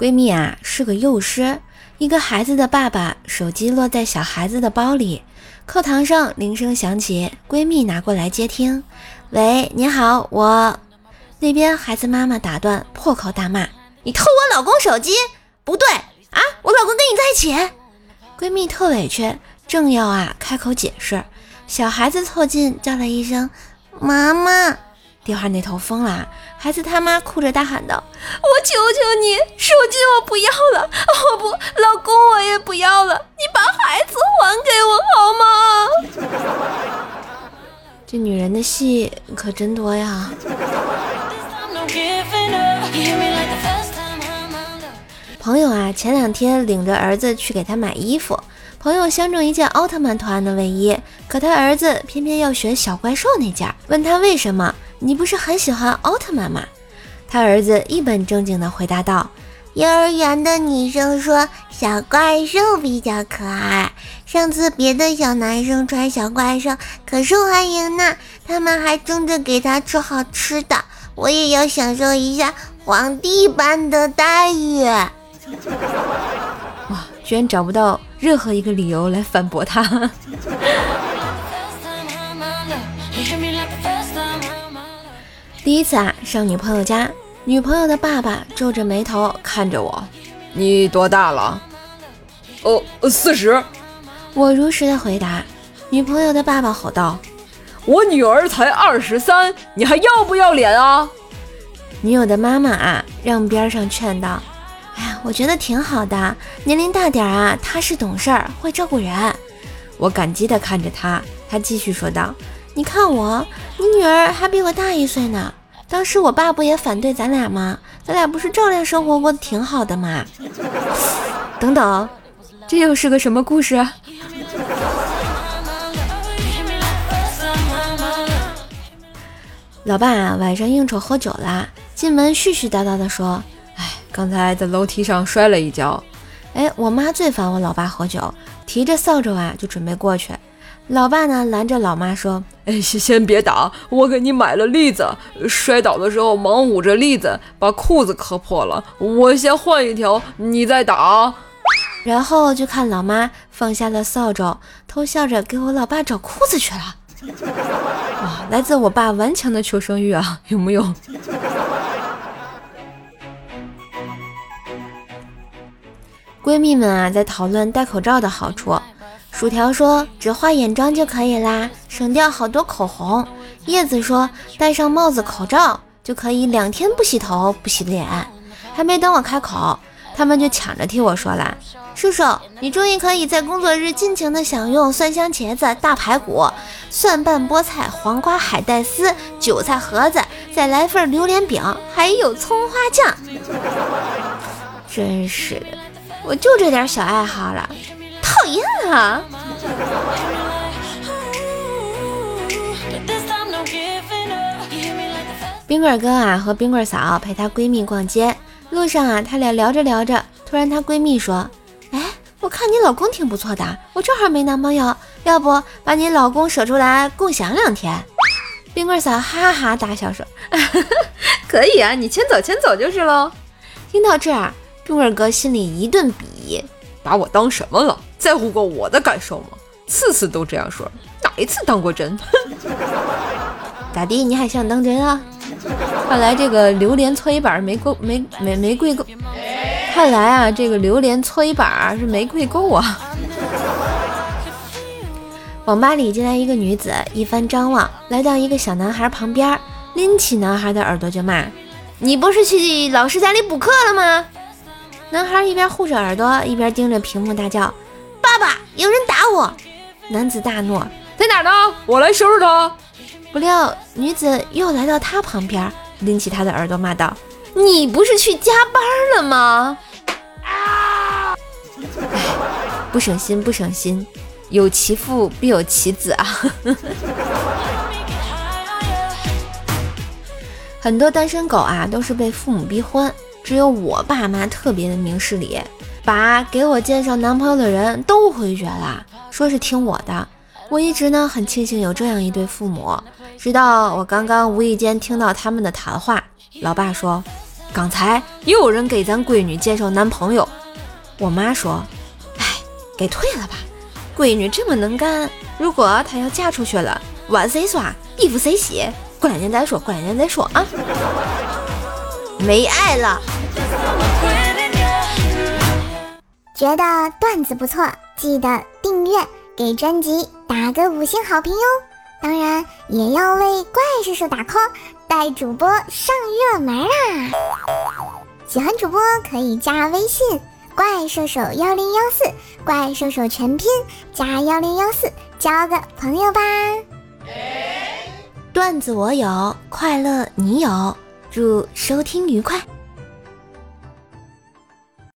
闺蜜啊是个幼师，一个孩子的爸爸手机落在小孩子的包里，课堂上铃声响起，闺蜜拿过来接听。喂，你好，我那边孩子妈妈打断，破口大骂：“你偷我老公手机？不对啊，我老公跟你在一起。”闺蜜特委屈，正要啊开口解释，小孩子凑近叫了一声：“妈妈。”电话那头疯了，孩子他妈哭着大喊道：“我求求你，手机我不要了，哦不，老公我也不要了，你把孩子还给我好吗？” 这女人的戏可真多呀！朋友啊，前两天领着儿子去给他买衣服，朋友相中一件奥特曼图案的卫衣，可他儿子偏偏要选小怪兽那件，问他为什么。你不是很喜欢奥特曼吗？他儿子一本正经地回答道：“幼儿园的女生说小怪兽比较可爱，上次别的小男生穿小怪兽可受欢迎呢，他们还争着给他吃好吃的，我也要享受一下皇帝般的待遇。”哇，居然找不到任何一个理由来反驳他。第一次啊，上女朋友家，女朋友的爸爸皱着眉头看着我：“你多大了？”“哦，四十。”我如实的回答。女朋友的爸爸吼道：“我女儿才二十三，你还要不要脸啊？”女友的妈妈啊，让边上劝道：“哎呀，我觉得挺好的，年龄大点儿啊，踏实懂事儿，会照顾人。”我感激的看着他，他继续说道。你看我，你女儿还比我大一岁呢。当时我爸不也反对咱俩吗？咱俩不是照样生活过得挺好的吗？等等，这又是个什么故事？老爸啊，晚上应酬喝酒啦，进门絮絮叨叨的说：“，刚才在楼梯上摔了一跤。”哎，我妈最烦我老爸喝酒，提着扫帚啊就准备过去。老爸呢，拦着老妈说：“哎，先先别打，我给你买了栗子。摔倒的时候忙捂着栗子，把裤子磕破了。我先换一条，你再打。”然后就看老妈放下了扫帚，偷笑着给我老爸找裤子去了。哇，来自我爸顽强的求生欲啊，有木有？闺蜜们啊，在讨论戴口罩的好处。薯条说：“只画眼妆就可以啦，省掉好多口红。”叶子说：“戴上帽子、口罩就可以两天不洗头、不洗脸。”还没等我开口，他们就抢着替我说了：“叔叔，你终于可以在工作日尽情的享用蒜香茄子、大排骨、蒜瓣菠菜、黄瓜海带丝、韭菜盒子，再来份榴莲饼，还有葱花酱。”真是的，我就这点小爱好了。讨厌啊！冰棍哥啊和冰棍嫂陪她闺蜜逛街，路上啊，他俩聊着聊着，突然她闺蜜说：“哎，我看你老公挺不错的，我正好没男朋友，要不把你老公舍出来共享两天？” 冰棍嫂哈哈大笑说：“ 可以啊，你牵走牵走就是喽。”听到这儿，冰棍哥心里一顿比，把我当什么了？在乎过我的感受吗？次次都这样说，哪一次当过真？咋地？你还想当真啊？看来这个榴莲搓衣板没够，没没没跪够。看来啊，这个榴莲搓衣板是没跪够啊。网吧里进来一个女子，一番张望，来到一个小男孩旁边，拎起男孩的耳朵就骂：“你不是去老师家里补课了吗？”男孩一边护着耳朵，一边盯着屏幕大叫。爸爸，有人打我！男子大怒，在哪呢？我来收拾他。不料女子又来到他旁边，拎起他的耳朵骂道：“你不是去加班了吗？”啊！哎，不省心，不省心，有其父必有其子啊！很多单身狗啊，都是被父母逼婚，只有我爸妈特别的明事理。把给我介绍男朋友的人都回绝了，说是听我的。我一直呢很庆幸有这样一对父母，直到我刚刚无意间听到他们的谈话。老爸说：“刚才又有人给咱闺女介绍男朋友。我妈说：“哎，给退了吧，闺女这么能干，如果她要嫁出去了，碗谁刷，衣服谁洗？过两年再说，过两年再说啊。”没爱了。觉得段子不错，记得订阅，给专辑打个五星好评哟！当然也要为怪兽手打 call，带主播上热门啦！喜欢主播可以加微信“怪兽手幺零幺四”，怪兽手全拼加幺零幺四，交个朋友吧！段子我有，快乐你有，祝收听愉快。